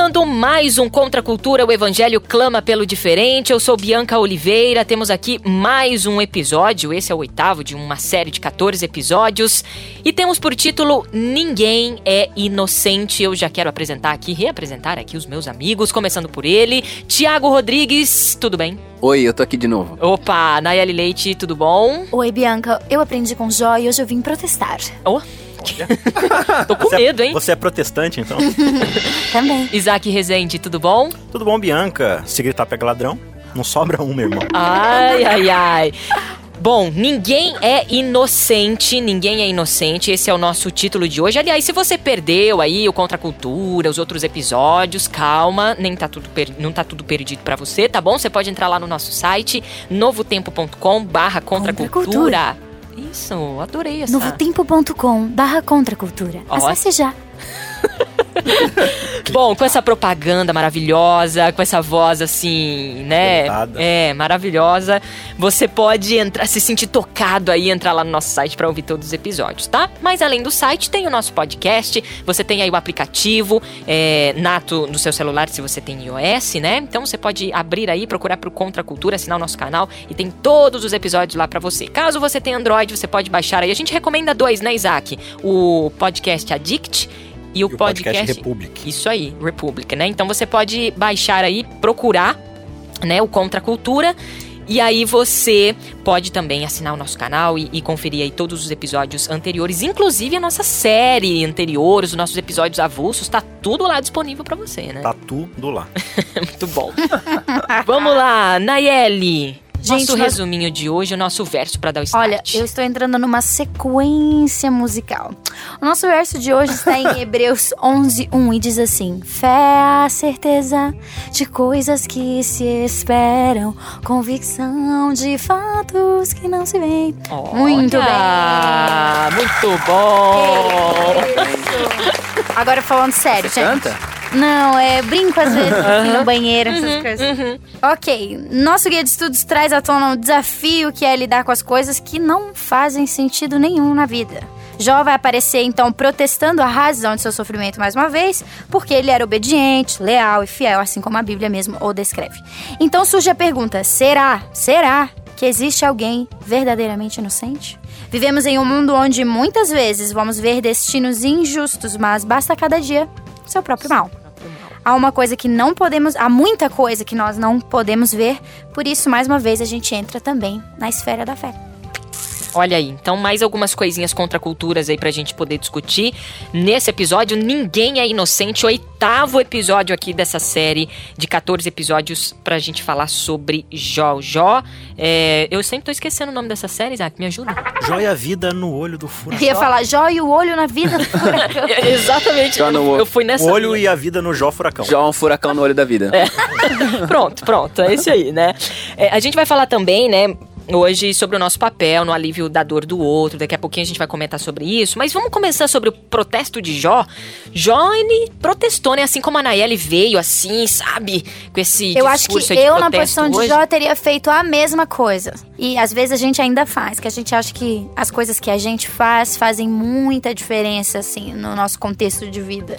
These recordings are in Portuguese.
Começando mais um Contra a Cultura, o Evangelho clama pelo diferente. Eu sou Bianca Oliveira, temos aqui mais um episódio, esse é o oitavo de uma série de 14 episódios. E temos por título Ninguém é Inocente. Eu já quero apresentar aqui, reapresentar aqui os meus amigos, começando por ele, Tiago Rodrigues, tudo bem? Oi, eu tô aqui de novo. Opa, Nayeli Leite, tudo bom? Oi, Bianca. Eu aprendi com Jó e hoje eu vim protestar. Oh. Tô com Você é- medo, hein? Você é protestante, então? Também. Isaac Rezende, tudo bom? Tudo bom, Bianca? Se gritar pega ladrão, não sobra um, meu irmão. Ai, ai, ai. Bom, ninguém é inocente, ninguém é inocente. Esse é o nosso título de hoje. Aliás, se você perdeu aí o Contra a Cultura, os outros episódios, calma, nem tá tudo per- não tá tudo perdido pra você, tá bom? Você pode entrar lá no nosso site novotempo.com/barra contra a cultura. Isso, adorei essa. Novotempo.com barra contracultura. Acesse já. Bom, com essa propaganda maravilhosa, com essa voz assim, né? É, maravilhosa. Você pode entrar, se sentir tocado aí, entrar lá no nosso site para ouvir todos os episódios, tá? Mas além do site, tem o nosso podcast. Você tem aí o aplicativo é, nato no seu celular, se você tem iOS, né? Então você pode abrir aí, procurar pro Contra Cultura, assinar o nosso canal e tem todos os episódios lá para você. Caso você tenha Android, você pode baixar aí. A gente recomenda dois, né, Isaac? O podcast Addict e o, E o podcast Republic. Isso aí, Republic, né? Então você pode baixar aí, procurar, né, o Contra a Cultura. E aí você pode também assinar o nosso canal e, e conferir aí todos os episódios anteriores, inclusive a nossa série anterior, os nossos episódios avulsos, tá tudo lá disponível pra você, né? Tá tudo lá. Muito bom. Vamos lá, Nayeli. Gente, nosso nós- resuminho de hoje, o nosso verso pra dar o start. Olha, eu estou entrando numa sequência musical. O nosso verso de hoje está em Hebreus 11:1 e diz assim: Fé é a certeza de coisas que se esperam, convicção de fatos que não se veem. Muito Olha, Muito bom. Agora falando sério, gente. Canta? Não, é brinco às vezes assim, no banheiro, essas coisas. Ok, nosso guia de estudos traz à tona um desafio que é lidar com as coisas que não fazem sentido nenhum na vida. Jó vai aparecer então protestando a razão de seu sofrimento mais uma vez, porque ele era obediente, leal e fiel, assim como a Bíblia mesmo o descreve. Então surge a pergunta: será, será que existe alguém verdadeiramente inocente? Vivemos em um mundo onde muitas vezes vamos ver destinos injustos, mas basta cada dia seu próprio mal. Há uma coisa que não podemos, há muita coisa que nós não podemos ver, por isso mais uma vez a gente entra também na esfera da fé. Olha aí, então mais algumas coisinhas contra culturas aí pra gente poder discutir. Nesse episódio, Ninguém é Inocente, oitavo episódio aqui dessa série de 14 episódios pra gente falar sobre Jó. Jó, é, eu sempre tô esquecendo o nome dessa série, Isaac, me ajuda. Joia a vida no olho do Eu furacão. ia falar Jó e o olho na vida do furacão. É, Exatamente, Jó no eu, eu fui O nessa olho linha. e a vida no Jó Furacão. Já um furacão no olho da vida. Pronto, pronto, é esse aí, né? É, a gente vai falar também, né? Hoje sobre o nosso papel no alívio da dor do outro. Daqui a pouquinho a gente vai comentar sobre isso. Mas vamos começar sobre o protesto de Jó. Jó, ele protestou, né? Assim como a Nayeli veio, assim, sabe? Com esse Eu acho que de eu, na posição de hoje. Jó, teria feito a mesma coisa. E às vezes a gente ainda faz, que a gente acha que as coisas que a gente faz fazem muita diferença, assim, no nosso contexto de vida.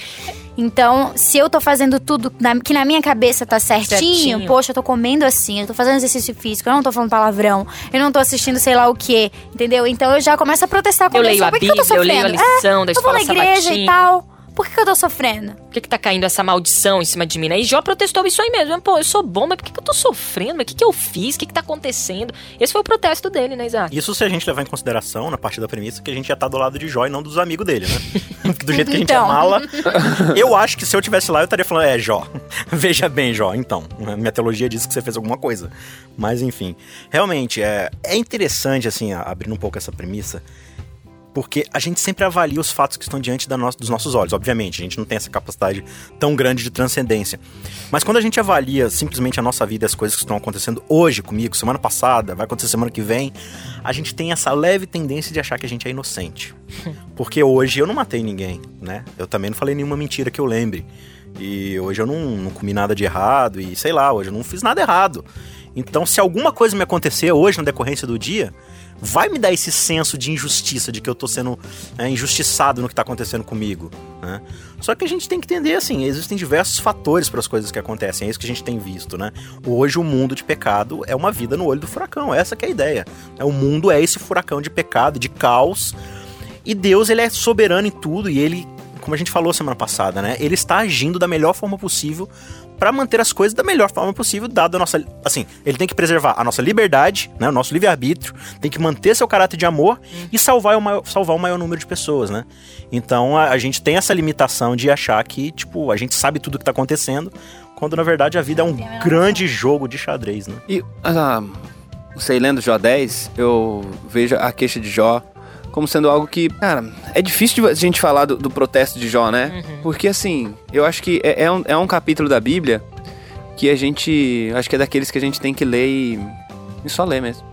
Então, se eu tô fazendo tudo na- que na minha cabeça tá certinho, Certinho. poxa, eu tô comendo assim, eu tô fazendo exercício físico, eu não tô falando palavrão, eu não tô assistindo sei lá o quê, entendeu? Então eu já começo a protestar com Eu leio a "Por que que eu tô Bíblia, eu leio a sofrendo?" lição da eu vou escola na igreja sabatina. e tal. Por que, que eu tô sofrendo? Por que, que tá caindo essa maldição em cima de mim, né? E Jó protestou isso aí mesmo. Pô, eu sou bom, mas por que, que eu tô sofrendo? Mas o que, que eu fiz? O que, que tá acontecendo? Esse foi o protesto dele, né, Isaac? Isso se a gente levar em consideração, na parte da premissa, que a gente já tá do lado de Jó e não dos amigos dele, né? do jeito que a gente Então. é mala. Eu acho que se eu tivesse lá, eu estaria falando, é, Jó. Veja bem, Jó, então. Minha teologia diz que você fez alguma coisa. Mas, enfim. Realmente, é, é interessante, assim, abrindo um pouco essa premissa, porque a gente sempre avalia os fatos que estão diante nossa- dos nossos olhos. Obviamente, a gente não tem essa capacidade tão grande de transcendência. Mas quando a gente avalia simplesmente a nossa vida e as coisas que estão acontecendo hoje comigo, semana passada, vai acontecer semana que vem, a gente tem essa leve tendência de achar que a gente é inocente. Porque hoje eu não matei ninguém, né? Eu também não falei nenhuma mentira que eu lembre. E hoje eu não, não comi nada de errado e sei lá, hoje eu não fiz nada errado. Então, se alguma coisa me acontecer hoje na decorrência do dia, vai me dar esse senso de injustiça, de que eu tô sendo é, injustiçado no que tá acontecendo comigo, né? Só que a gente tem que entender, assim, existem diversos fatores para as coisas que acontecem, é isso que a gente tem visto, né? Hoje o mundo de pecado é uma vida no olho do furacão, essa é a ideia. É, O mundo é esse furacão de pecado, de caos, e Deus, ele é soberano em tudo e ele, como a gente falou semana passada, né? Ele está agindo da melhor forma possível para manter as coisas da melhor forma possível, dado a nossa, assim, ele tem que preservar a nossa liberdade, né, o nosso livre-arbítrio, tem que manter seu caráter de amor e salvar o maior, salvar o maior número de pessoas, né? Então a, a gente tem essa limitação de achar que, tipo, a gente sabe tudo que tá acontecendo, quando na verdade a vida é um grande jogo de xadrez, né? E, ah, sei, lendo Jó 10, eu vejo a queixa de Jó como sendo algo que, cara, é difícil de a gente falar do, do protesto de Jó, né? Porque, assim, eu acho que é, é um, é um capítulo da Bíblia que a gente, acho que é daqueles que a gente tem que ler e, e só ler mesmo.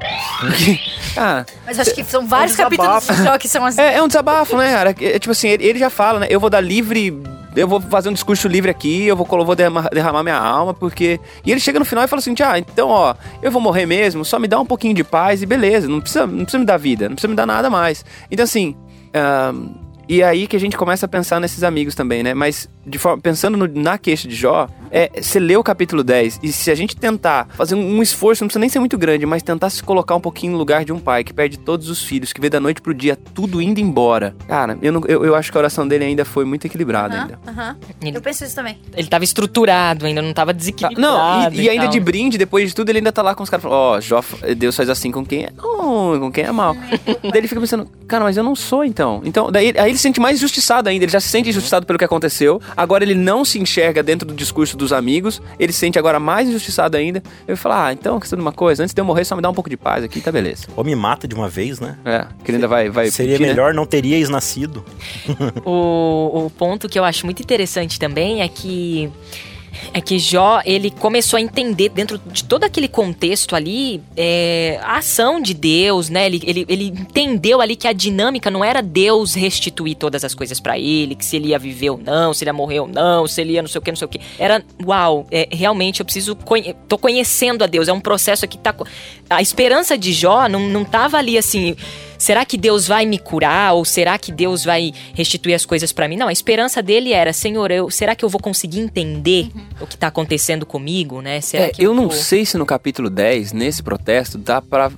Cara, Mas acho que são vários desabafo. capítulos de Jó que são assim. é, é um desabafo, né, cara? É, é tipo assim, ele, ele já fala, né? Eu vou dar livre. Eu vou fazer um discurso livre aqui, eu vou, colo- vou derramar, derramar minha alma, porque. E ele chega no final e fala assim: ah, então, ó, eu vou morrer mesmo, só me dá um pouquinho de paz e beleza, não precisa, não precisa me dar vida, não precisa me dar nada mais. Então, assim. E aí que a gente começa a pensar nesses amigos também, né? Mas de forma, pensando no- na queixa de Jó, é você lê o capítulo 10 e se a gente tentar fazer um, um esforço, não precisa nem ser muito grande, mas tentar se colocar um pouquinho no lugar de um pai que perde todos os filhos, que vê da noite pro dia tudo indo embora. Cara, eu, não- eu, eu acho que a oração dele ainda foi muito equilibrada Aham, ainda. Ele- Eu penso isso também. Ele tava estruturado ainda, não tava desequilibrado. Não, e, e ainda tal. de brinde, depois de tudo, ele ainda tá lá com os caras falando, ó, Jó, Deus faz assim com quem é bom, com quem é mal. daí ele fica pensando, cara, mas eu não sou então. Então, daí aí ele se sente mais injustiçado ainda, ele já se sente injustiçado pelo que aconteceu. Agora ele não se enxerga dentro do discurso dos amigos, ele se sente agora mais injustiçado ainda. Ele fala, ah, então, questão de uma coisa, antes de eu morrer, só me dá um pouco de paz aqui, tá beleza. Ou me mata de uma vez, né? É, que ele ainda vai, vai Seria pedir, né? melhor, não teríeis nascido. O, o ponto que eu acho muito interessante também é que é que Jó ele começou a entender dentro de todo aquele contexto ali é, a ação de Deus, né? Ele, ele, ele entendeu ali que a dinâmica não era Deus restituir todas as coisas pra ele, que se ele ia viver ou não, se ele ia morrer ou não, se ele ia não sei o que, não sei o que. Era, uau, é, realmente eu preciso conhe tô conhecendo a Deus. É um processo que tá a esperança de Jó não, não tava ali assim. Será que Deus vai me curar? Ou será que Deus vai restituir as coisas pra mim? Não, a esperança dele era, Senhor, eu, será que eu vou conseguir entender o que tá acontecendo comigo, né? Será É, que eu não vou- sei se no capítulo 10, nesse protesto, dá pra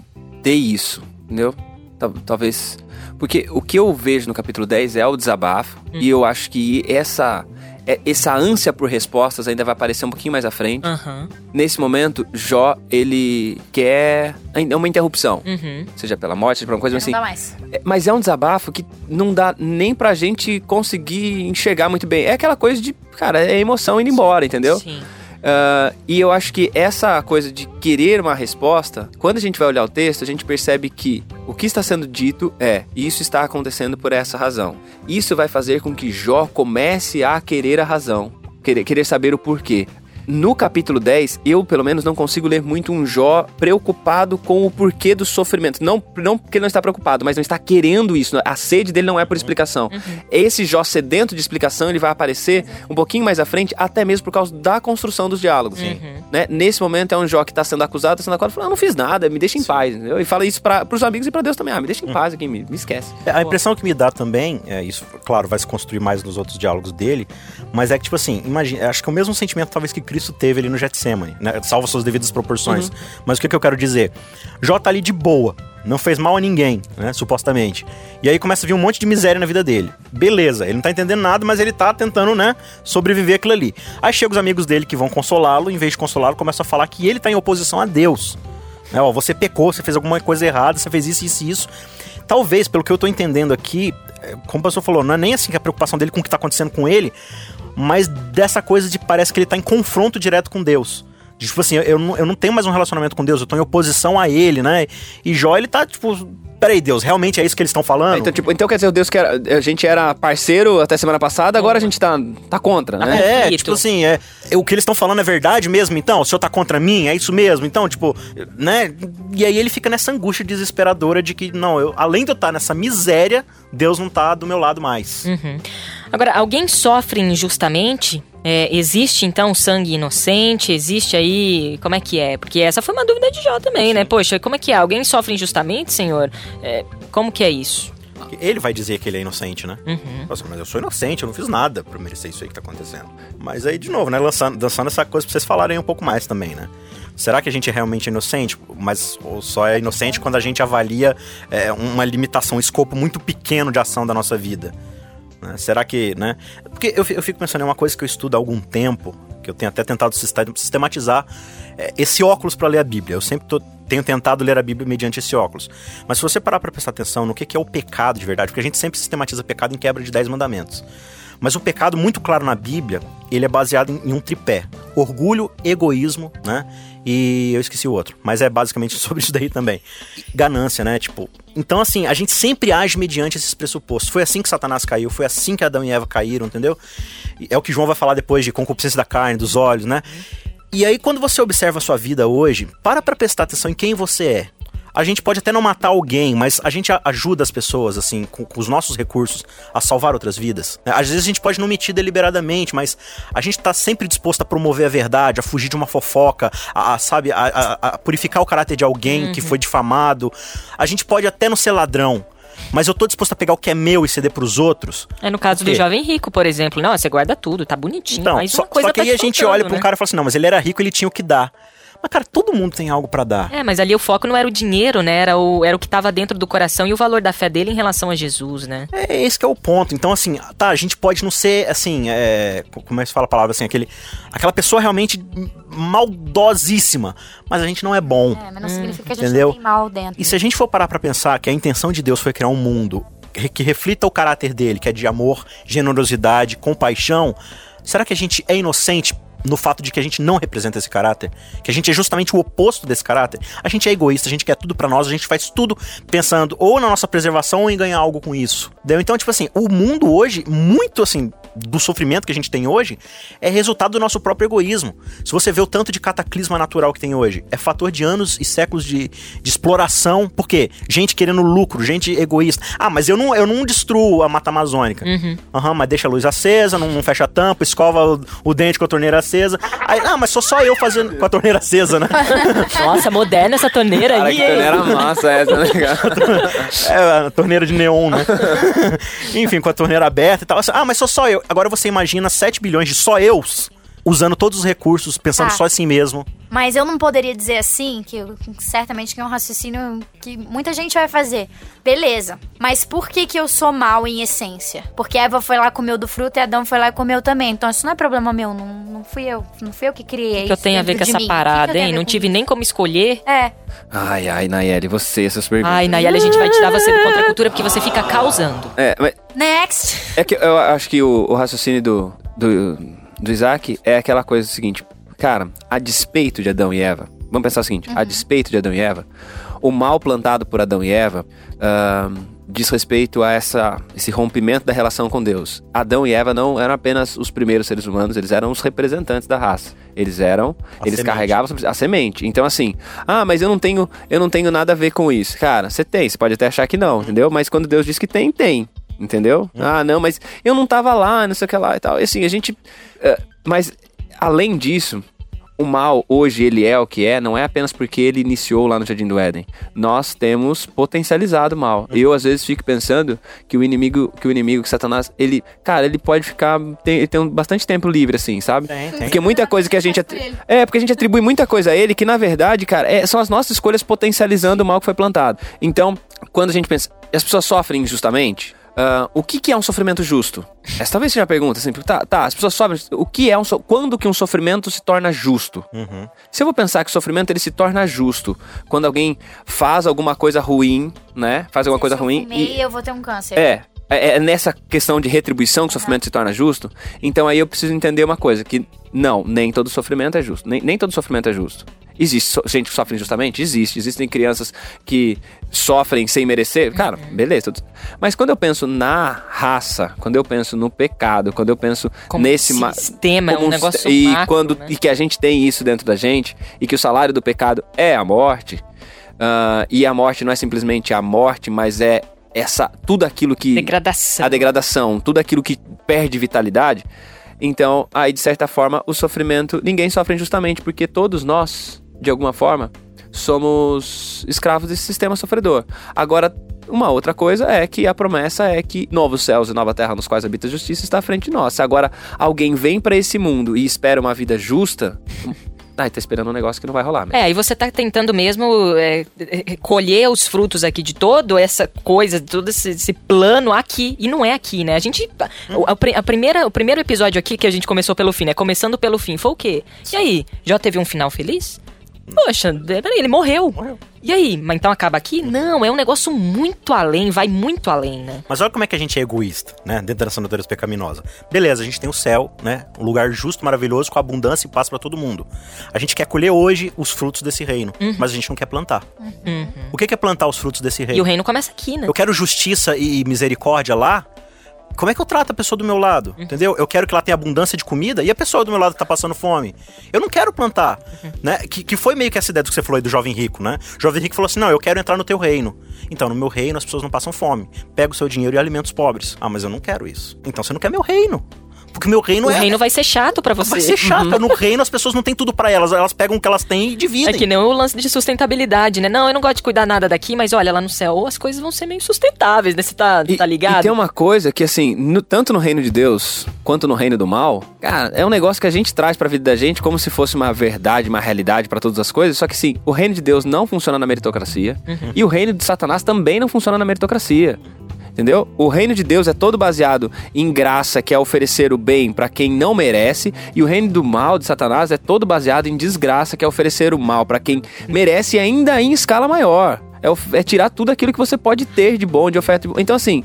ter isso, entendeu? Tal- Talvez. Porque o que eu vejo no capítulo 10 é o desabafo, e eu acho que essa, essa ânsia por respostas ainda vai aparecer um pouquinho mais à frente. Aham, Nesse momento, Jó, ele quer ainda uma interrupção. uhum. Seja pela morte, seja por uma coisa Não assim. dá mais. É, Mas é um desabafo que não dá nem pra gente conseguir enxergar muito bem. É aquela coisa de, cara, é emoção indo embora, entendeu? Sim. Ah, e eu acho que essa coisa de querer uma resposta, quando a gente vai olhar o texto, a gente percebe que o que está sendo dito é: isso está acontecendo por essa razão. Isso vai fazer com que Jó comece a querer a razão, querer, querer saber o porquê. No capítulo 10, eu pelo menos não consigo ler muito um Jó preocupado com o porquê do sofrimento. Não, não porque ele não está preocupado, mas não está querendo isso. A sede dele não é por explicação. Esse Jó sedento de explicação, ele vai aparecer um pouquinho mais à frente, até mesmo por causa da construção dos diálogos. Né? Nesse momento é um Jó que está sendo acusado, está sendo acusado, fala, ah, não fiz nada, me deixa em paz. Entendeu? E fala isso para os amigos e para Deus também. Ah, me deixa em paz aqui, me, me esquece. É, A impressão que me dá também, é, isso, claro, vai se construir mais nos outros diálogos dele, mas é que, tipo assim, imagina, acho que é o mesmo sentimento talvez que Cristo teve ali no Getsemane, né? Salvo suas devidas proporções. Mas o que, que eu quero dizer? Jó tá ali de boa, não fez mal a ninguém, né? Supostamente. E aí começa a vir um monte de miséria na vida dele. Beleza, ele não tá entendendo nada, mas ele tá tentando, né, sobreviver aquilo ali. Aí chegam os amigos dele que vão consolá-lo, em vez de consolá-lo, começam a falar que ele tá em oposição a Deus. Né, ó, você pecou, você fez alguma coisa errada, você fez isso, isso e isso. Talvez, pelo que eu tô entendendo aqui, é, como o pastor falou, não é nem assim que a preocupação dele com o que tá acontecendo com ele, mas dessa coisa de parece que ele tá em confronto direto com Deus. Tipo assim, eu, não, eu não tenho mais um relacionamento com Deus, eu tô em oposição a ele, né? E Jó, ele tá, tipo, peraí, Deus, realmente é isso que eles estão falando? Então, tipo, então quer dizer, o Deus que era, a gente era parceiro até semana passada, agora a gente tá, tá contra, né? É, conflito. tipo assim, é, é, o que eles estão falando é verdade mesmo, então? O senhor tá contra mim? É isso mesmo? Então, tipo, né? E aí ele fica nessa angústia desesperadora de que, não, eu, além de eu estar nessa miséria, Deus não tá do meu lado mais. Uhum. Agora, alguém sofre injustamente? É, existe então sangue inocente? Existe aí. Como é que é? Porque essa foi uma dúvida de Jó também, né? Poxa, como é que é? Alguém sofre injustamente, senhor? É, como que é isso? Ele vai dizer que ele é inocente, né? Uhum. Nossa, mas eu sou inocente, eu não fiz nada pra merecer isso aí que tá acontecendo. Mas aí, de novo, né? Lançando, dançando essa coisa pra vocês falarem um pouco mais também, né? Será que a gente é realmente inocente? Mas ou só é inocente quando a gente avalia é, uma limitação, um escopo muito pequeno de ação da nossa vida? Né? Será que, né? Porque eu, eu fico pensando em uma coisa que eu estudo há algum tempo, que eu tenho até tentado sistematizar, é esse óculos para ler a Bíblia. Eu sempre tô- tenho tentado ler a Bíblia mediante esse óculos. Mas se você parar para prestar atenção no que, que é o pecado de verdade, porque a gente sempre sistematiza pecado em quebra de 10 mandamentos. Mas o pecado muito claro na Bíblia, ele é baseado em, um tripé: orgulho, egoísmo, né? E eu esqueci o outro, mas é basicamente sobre isso daí também. Ganância, né? Tipo, então assim, a gente sempre age mediante esses pressupostos. Foi assim que Satanás caiu, foi assim que Adão e Eva caíram, entendeu? É o que João vai falar depois de concupiscência da carne, dos olhos, né? E aí quando você observa a sua vida hoje, para pra prestar atenção em quem você é. A gente pode até não matar alguém, mas a gente ajuda as pessoas, assim, com, com os nossos recursos, a salvar outras vidas. né? Às vezes a gente pode não mentir deliberadamente, mas a gente tá sempre disposto a promover a verdade, a fugir de uma fofoca, a, a, sabe, a, a- a purificar o caráter de alguém que foi difamado. A gente pode até não ser ladrão, mas eu tô disposto a pegar o que é meu e ceder pros outros. É no caso do jovem rico, por exemplo. Não, você guarda tudo, tá bonitinho. Então, mas só, uma coisa só que tá aí a te gente olha pra um né? cara e fala assim: não, mas ele era rico, ele tinha o que dar. Mas, cara, todo mundo tem algo pra dar. É, mas ali o foco não era o dinheiro, né? Era o, era o que tava dentro do coração e o valor da fé dele em relação a Jesus, né? É esse que é o ponto. Então, assim, tá, a gente pode não ser, assim, é, como é que se fala a palavra, assim, aquele, aquela pessoa realmente maldosíssima, mas a gente não é bom. É, mas não significa que a gente entendeu? não tem mal dentro. E se a gente for parar pra pensar que a intenção de Deus foi criar um mundo que que reflita o caráter dele, que é de amor, generosidade, compaixão, será que a gente é inocente no fato de que a gente não representa esse caráter? Que a gente é justamente o oposto desse caráter? A gente é egoísta, a gente quer tudo pra nós, a gente faz tudo pensando ou na nossa preservação ou em ganhar algo com isso. Então, tipo assim, o mundo hoje, muito assim, do sofrimento que a gente tem hoje, é resultado do nosso próprio egoísmo. Se você vê o tanto de cataclisma natural que tem hoje, é fator de anos e séculos de, de exploração. Por quê? Gente querendo lucro, gente egoísta. Ah, mas eu não, eu não destruo a Mata Amazônica. Aham, mas deixa a luz acesa, não, não fecha a tampa, escova o, o dente com a torneira acesa. Aí, ah, mas sou só eu fazendo com a torneira acesa, né? Nossa, moderna essa torneira Cara, aí, que hein? torneira massa essa, né? É, a torneira de neon, né? Enfim, com a torneira aberta e tal. Ah, mas sou só eu. Agora você imagina 7 bilhões de só eus usando todos os recursos, pensando Tá. só em si mesmo. Mas eu não poderia dizer assim, que eu- certamente que é um raciocínio que muita gente vai fazer. Beleza, mas por que que eu sou mal em essência? Porque Eva foi lá comeu do fruto e Adão foi lá e comeu também. Então isso não é problema meu, não, não fui eu. Não fui eu que criei O que eu tenho a ver com essa mim. Que que parada, hein? Não tive isso? nem como escolher. É, Ai, ai, Nayeli, você, essas perguntas. Ai, Nayeli, a gente vai tirar você do contra a cultura porque você fica causando. É, mas next. é que eu acho que o, o raciocínio do, do, do Isaac é aquela coisa seguinte. Cara, a despeito de Adão e Eva, vamos pensar o seguinte: a despeito de Adão e Eva, o mal plantado por Adão e Eva ahn, diz respeito a essa, esse rompimento da relação com Deus. Adão e Eva não eram apenas os primeiros seres humanos, eles eram os representantes da raça. Eles eram, A eles semente. carregavam a semente. Então assim, ah, mas eu não tenho, eu não tenho nada a ver com isso. Cara, você tem, você pode até achar que não, entendeu? Mas quando Deus diz que tem, tem. Entendeu? Ah, não, mas eu não tava lá, não sei o que lá e tal. E assim, a gente. eh, mas, além disso, o mal hoje ele é o que é, não é apenas porque ele iniciou lá no Jardim do Éden. Nós temos potencializado o mal. Eu às vezes fico pensando que o inimigo, que o inimigo, que Satanás, ele, cara, ele pode ficar tem, ele tem um- bastante tempo livre assim, sabe? Tem, tem. Porque muita coisa que a gente atri- é, porque a gente atribui muita coisa a ele que na verdade, cara, é, são as nossas escolhas potencializando o mal que foi plantado. Então, quando a gente pensa, as pessoas sofrem injustamente, Uh, o que, que, é um sofrimento justo? Essa talvez seja a pergunta, assim, tá, tá, as pessoas sofrem, o que é um so quando que um sofrimento se torna justo? Uhum. Se eu vou pensar que o sofrimento ele se torna justo quando alguém faz alguma coisa ruim, né? Faz alguma Se coisa eu ruim e eu vou ter um câncer. é, é, é nessa questão de retribuição que o sofrimento se torna justo. Então aí eu preciso entender uma coisa, que não, nem todo sofrimento é justo. Nem, nem todo sofrimento é justo. Existe gente que sofre injustamente? Existe. Existem crianças que sofrem sem merecer? Cara, beleza. tudo- Mas quando eu penso na raça, quando eu penso no pecado, quando eu penso Como nesse... ma- sistema, é como um negócio e macro, quando né? E que a gente tem isso dentro da gente, e que o salário do pecado é a morte, ah, e a morte não é simplesmente a morte, mas é essa tudo aquilo que Degradação. a degradação, tudo aquilo que perde vitalidade. Então, aí de certa forma, o sofrimento, ninguém sofre injustamente, porque todos nós, de alguma forma, somos escravos desse sistema sofredor. Agora, uma outra coisa é que a promessa é que novos céus e nova terra nos quais habita a justiça está à frente de nós. Se agora alguém vem para esse mundo e espera uma vida justa, ai, tá esperando um negócio que não vai rolar. mesmo. É, e você tá tentando mesmo é, colher os frutos aqui de todo essa coisa, todo esse, esse plano aqui. E não é aqui, né? A gente. A, a primeira, o primeiro episódio aqui que a gente começou pelo fim, né? Começando pelo fim, foi o quê? E aí? Já teve um final feliz? Poxa, peraí, ele morreu. Morreu. E aí? Mas então acaba aqui? Não, é um negócio muito além, vai muito além, né? Mas olha como é que a gente é egoísta, né? Dentro dessa natureza pecaminosa. Beleza, a gente tem o céu, né? Um lugar justo, maravilhoso, com abundância e paz pra todo mundo. A gente quer colher hoje os frutos desse reino, mas a gente não quer plantar. O que é plantar os frutos desse E o reino? reino começa aqui, né? Eu quero justiça e misericórdia lá. Como é que eu trato a pessoa do meu lado? Entendeu? Eu quero que ela tenha abundância de comida e a pessoa do meu lado tá passando fome. Eu não quero plantar, né? Que, que foi meio que essa ideia do que você falou aí do jovem rico, né? O jovem rico falou assim: "Não, eu quero entrar no teu reino". Então, no meu reino as pessoas não passam fome. Pega o seu dinheiro e alimenta os pobres. Ah, mas eu não quero isso. Então você não quer meu reino. Porque o meu reino O é reino vai ser chato pra você. vai ser chato. Uhum. No reino as pessoas não têm tudo pra elas, elas pegam o que elas têm e É dividem. que nem o lance de sustentabilidade, né? Não, eu não gosto de cuidar nada daqui, mas olha, lá no céu as coisas vão ser meio sustentáveis, né? Você tá, E, tá ligado? e tem uma coisa que, assim, no- tanto no reino de Deus quanto no reino do mal, cara, é um negócio que a gente traz pra vida da gente como se fosse uma verdade, uma realidade pra todas as coisas. Só que, assim, o reino de Deus não funciona na meritocracia e o reino de Satanás também não funciona na meritocracia. Entendeu? O reino de Deus é todo baseado em graça, que é oferecer o bem pra quem não merece, e o reino do mal de Satanás é todo baseado em desgraça, que é oferecer o mal pra quem merece ainda em escala maior. É, é tirar tudo aquilo que você pode ter de bom, de oferta. Então, assim,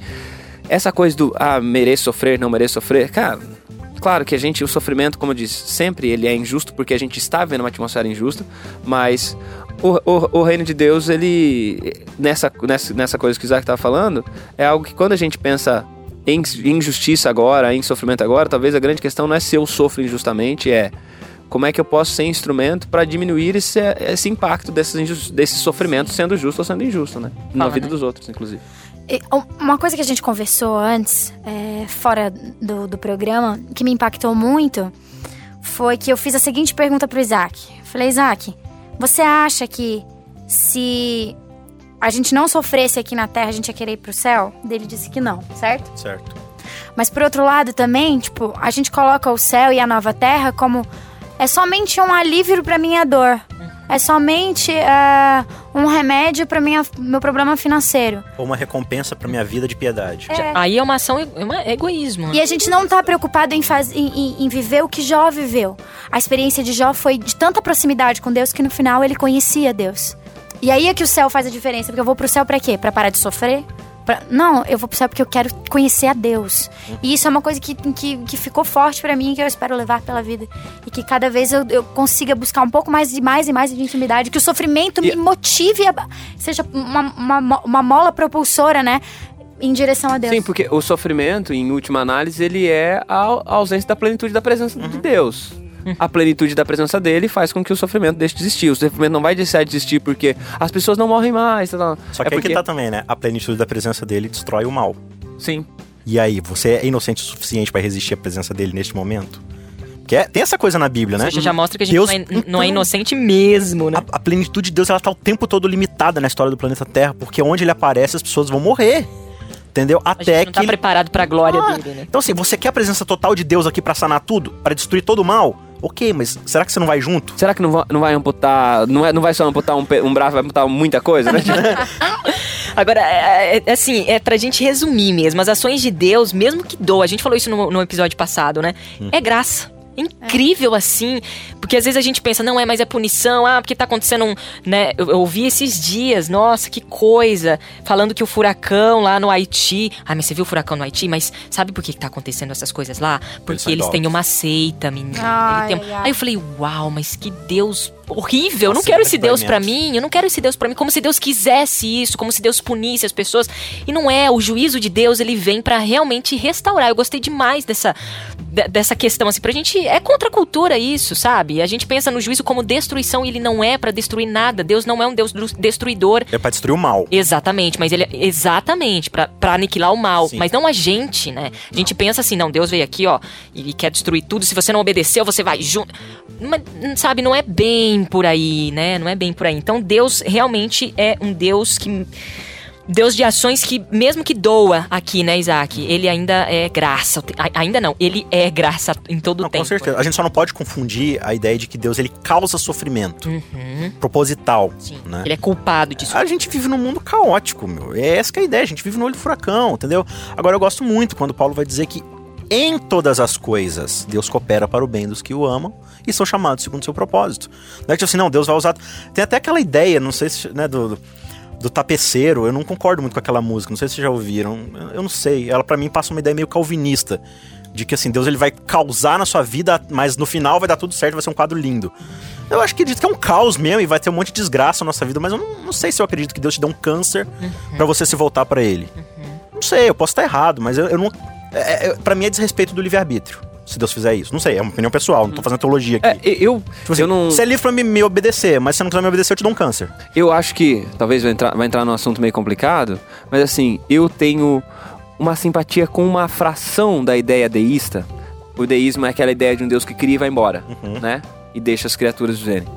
essa coisa do ah, mereço sofrer, não mereço sofrer, cara, claro que a gente, o sofrimento, como eu disse, sempre ele é injusto porque a gente está vivendo uma atmosfera injusta, mas o, o, o reino de Deus, ele, nessa, nessa, nessa coisa que o Isaac estava falando, é algo que quando a gente pensa em injustiça agora, em sofrimento agora, talvez a grande questão não é se eu sofro injustamente, é como é que eu posso ser instrumento para diminuir esse, esse impacto desses, desses sofrimentos, sendo justo ou sendo injusto, né? Na Fala, vida né? dos outros, inclusive. Uma coisa que a gente conversou antes, é, fora do, do programa, que me impactou muito, foi que eu fiz a seguinte pergunta pro Isaac. Falei, Isaac, você acha que se a gente não sofresse aqui na Terra, a gente ia querer ir pro céu? Ele disse que não, certo? Certo. Mas por outro lado também, tipo, a gente coloca o céu e a nova terra como é somente um alívio pra minha dor. É somente é, um remédio para meu problema financeiro. Ou uma recompensa pra minha vida de piedade. É. Aí é uma ação, é uma- é egoísmo. E a gente não tá preocupado em, faz, em, em- em viver o que Jó viveu. A experiência de Jó foi de tanta proximidade com Deus que no final ele conhecia Deus. E aí é que o céu faz a diferença, porque eu vou pro céu pra quê? Pra parar de sofrer? Pra- Não, eu vou pro céu porque eu quero conhecer a Deus. E isso é uma coisa que, que, que ficou forte pra mim, que eu espero levar pela vida. E que cada vez eu, eu consiga buscar um pouco mais e mais e mais de intimidade. Que o sofrimento E- me motive, a, seja uma, uma, uma mola propulsora, né? Em direção a Deus. Sim, porque o sofrimento, em última análise, ele é a a ausência da plenitude da presença de Deus. A plenitude da presença dele faz com que o sofrimento deixe de existir. O sofrimento não vai deixar de existir porque as pessoas não morrem mais. tá, tá. Só é que aí porque... que tá também, né? A plenitude da presença dele destrói o mal. Sim. E aí, você é inocente o suficiente pra resistir à presença dele neste momento? Que é- tem essa coisa na Bíblia, Ou né? seja, já mostra que a gente Deus- não, é, não é então, inocente mesmo, né? A, a plenitude de Deus, ela tá o tempo todo limitada na história do planeta Terra, porque onde ele aparece, as pessoas vão morrer. Entendeu? A Até gente não tá que. ele- preparado pra glória Ah, dele, né? Então, assim, você quer a presença total de Deus aqui pra sanar tudo? Pra destruir todo o mal? Ok, mas será que você não vai junto? Será que não vai, não vai amputar. Não, é, não vai só amputar um, um braço, vai amputar muita coisa, né? Agora, é, é, assim, é pra gente resumir mesmo. As ações de Deus, mesmo que doa, a gente falou isso no, no episódio passado, né? É graça incrível assim, porque às vezes a gente pensa, não é, mas é punição, ah, porque tá acontecendo um, né, eu, eu ouvi esses dias, nossa, que coisa, falando que o furacão lá no Haiti, ah, mas você viu o furacão no Haiti, mas sabe por que que tá acontecendo essas coisas lá? Porque eles, têm uma seita, menina. Ai, tem- ai. Aí eu falei, uau, mas que Deus horrível, eu não quero esse Deus pra livramento. mim, eu não quero esse Deus pra mim, como se Deus quisesse isso, como se Deus punisse as pessoas. E não é, o juízo de Deus, ele vem pra realmente restaurar. Eu gostei demais dessa de- dessa questão assim, pra gente é contra a cultura isso, sabe? A gente pensa no juízo como destruição e ele não é pra destruir nada. Deus não é um Deus destruidor. É pra destruir o mal. Exatamente, mas ele é exatamente pra pra aniquilar o mal, Sim. mas não a gente, né? A gente pensa assim, não, Deus veio aqui, ó, e quer destruir tudo. Se você não obedeceu, você vai junto. Mas, sabe, não é bem por aí, né? Não é bem por aí. Então Deus realmente é um Deus que Deus de ações que, mesmo que doa aqui, né, Isaac? Ele ainda é graça. Ainda não, ele é graça em todo o tempo. com certeza. A gente só não pode confundir a ideia de que Deus ele causa sofrimento proposital, Uhum. Sim, né? Ele é culpado disso. A gente vive num mundo caótico, meu. É essa que é a ideia. A gente vive no olho do furacão, entendeu? Agora eu gosto muito quando Paulo vai dizer que em todas as coisas Deus coopera para o bem dos que o amam e são chamados segundo o seu propósito. Não é que tipo assim, não, Deus vai usar. Tem até aquela ideia, não sei se, né, do. do- do tapeceiro, eu não concordo muito com aquela música, não sei se vocês já ouviram, eu- não sei, ela pra mim passa uma ideia meio calvinista, de que assim, Deus ele vai causar na sua vida, mas no final vai dar tudo certo, vai ser um quadro lindo. Eu acho que acredito que é um caos mesmo e vai ter um monte de desgraça na nossa vida, mas eu não, não sei se eu acredito que Deus te dê um câncer pra você se voltar pra ele. Não sei, eu posso estar errado, mas eu, eu não. É, é, pra mim é desrespeito do livre-arbítrio, se Deus fizer isso. Não sei, é uma opinião pessoal, não tô fazendo teologia aqui. É, eu, Tipo assim, eu não. Você é livre pra me, me obedecer, mas se você não quiser me obedecer, eu te dou um câncer. Eu acho que talvez vai entrar, vai entrar num assunto meio complicado, mas assim, eu tenho uma simpatia com uma fração da ideia deísta. O deísmo é aquela ideia de um Deus que cria e vai embora, né? E deixa as criaturas viverem.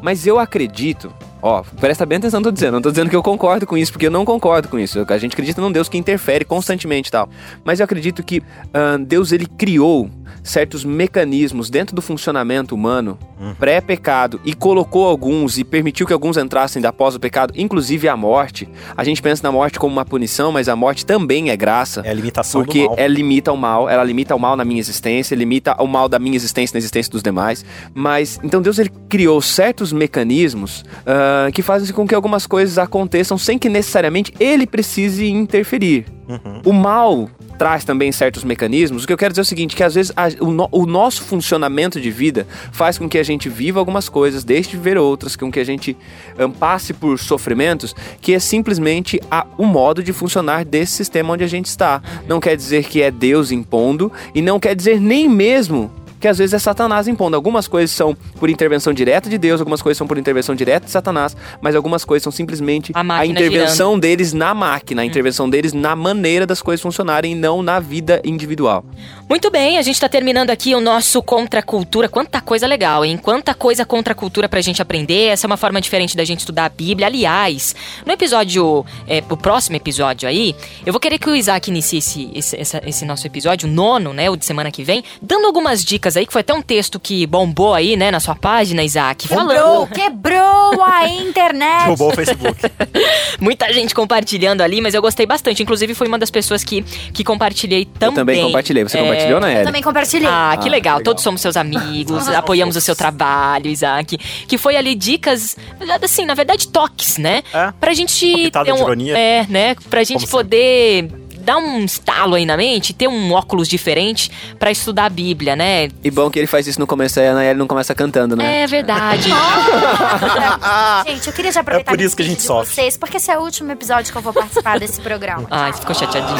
Mas eu acredito, ó, presta bem atenção no que eu tô dizendo. Não tô dizendo que eu concordo com isso, porque eu não concordo com isso. A gente acredita num Deus que interfere constantemente e tal. Mas eu acredito que ah, Deus ele criou certos mecanismos dentro do funcionamento humano pré-pecado e colocou alguns e permitiu que alguns entrassem da após o pecado, inclusive a morte. A gente pensa na morte como uma punição, mas a morte também é graça. É a limitação Porque do mal. ela limita o mal, ela limita o mal na minha existência, limita o mal da minha existência na existência dos demais. Mas, então Deus ele criou certos mecanismos ah, que fazem com que algumas coisas aconteçam sem que necessariamente ele precise interferir. Uhum. O mal traz também certos mecanismos. O que eu quero dizer é o seguinte, que às vezes a- o, no- o nosso funcionamento de vida faz com que a gente viva algumas coisas, deixe de ver outras, com que a gente ahn, passe por sofrimentos, que é simplesmente o modo de funcionar desse sistema onde a gente está. Não quer dizer que é Deus impondo e não quer dizer nem mesmo que às vezes é Satanás impondo. Algumas coisas são por intervenção direta de Deus, algumas coisas são por intervenção direta de Satanás, mas algumas coisas são simplesmente A a, intervenção deles na máquina, a intervenção deles na maneira das coisas funcionarem e não na vida individual. Muito bem, a gente tá terminando aqui o nosso Contra a Cultura. Quanta coisa legal, hein? Quanta coisa contra a cultura pra gente aprender. Essa é uma forma diferente da gente estudar a Bíblia. Aliás, no episódio, é, o próximo episódio aí, eu vou querer que o Isaac inicie esse, esse, esse nosso episódio, o nono, né? O de semana que vem, dando algumas dicas aí, que foi até um texto que bombou aí, né, na sua página, Isaac. Quebrou, Falando. quebrou a internet. Roubou o Facebook. Muita gente compartilhando ali, mas eu gostei bastante. Inclusive, foi uma das pessoas que, que compartilhei também. Eu também compartilhei. Você É, compartilhou, né, Eu Ellie? também compartilhei. Ah, que Ah, legal. legal. Todos somos seus amigos, apoiamos o seu trabalho, Isaac. Que foi ali dicas, assim, na verdade, toques, né? É. Pra gente. Ter um, de ironia. É, né? Pra gente Como poder dar um estalo aí na mente, ter um óculos diferente pra estudar a Bíblia, né? E bom que ele faz isso no começo, aí a Anaeli não começa cantando, né? É verdade. Gente, eu queria já aproveitar É por isso que a gente sofre. vocês, porque esse é o último episódio que eu vou participar desse programa. Ai, ficou chateadinho.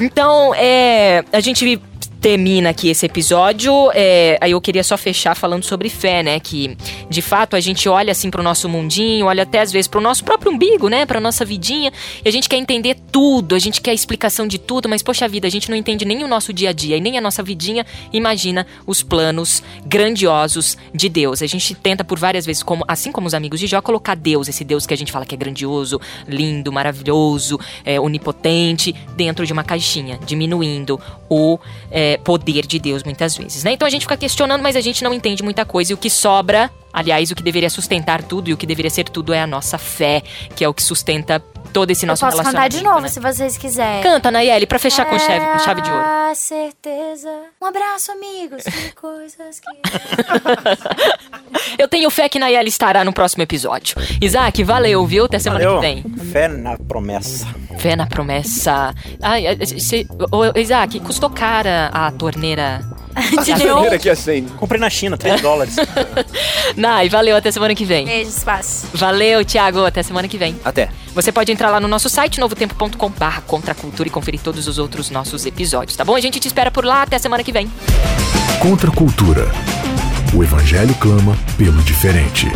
Então, é, a gente termina aqui esse episódio. é, aí eu queria só fechar falando sobre fé, né? Que de fato a gente olha assim pro nosso mundinho, olha até às vezes pro nosso próprio umbigo, né? Pra nossa vidinha. E a gente quer entender tudo, a gente quer explicação de tudo, mas poxa vida, a gente não entende nem o nosso dia a dia e nem a nossa vidinha. Imagina os planos grandiosos de Deus. A gente tenta por várias vezes, como, assim como os amigos de Jó, colocar Deus, esse Deus que a gente fala que é grandioso, lindo, maravilhoso, é, onipotente, dentro de uma caixinha, diminuindo o é, poder de Deus muitas vezes, né? Então a gente fica questionando, mas a gente não entende muita coisa e o que sobra, aliás, o que deveria sustentar tudo e o que deveria ser tudo é a nossa fé, que é o que sustenta todo esse Eu nosso posso cantar de relacionamento, novo, né? se vocês quiserem. Canta, Nayeli, pra fechar com chave, com chave de ouro. A certeza. Um abraço, amigos. Que coisas que. Eu tenho fé que Nayeli estará no próximo episódio. Isaac, valeu, viu? Até semana Valeu. que vem. Fé na promessa. Fé na promessa. Ai, ô, Isaac, custou cara a torneira. Acende. Comprei na China, 3 dólares. Nai, valeu, até semana que vem. Beijo, espaço. Valeu, Thiago, até semana que vem. Até. Você pode entrar lá no nosso site, novotempo.com barra contra a cultura e conferir todos os outros nossos episódios, tá bom? A gente te espera por lá, até semana que vem. Contra a cultura. O evangelho clama pelo diferente.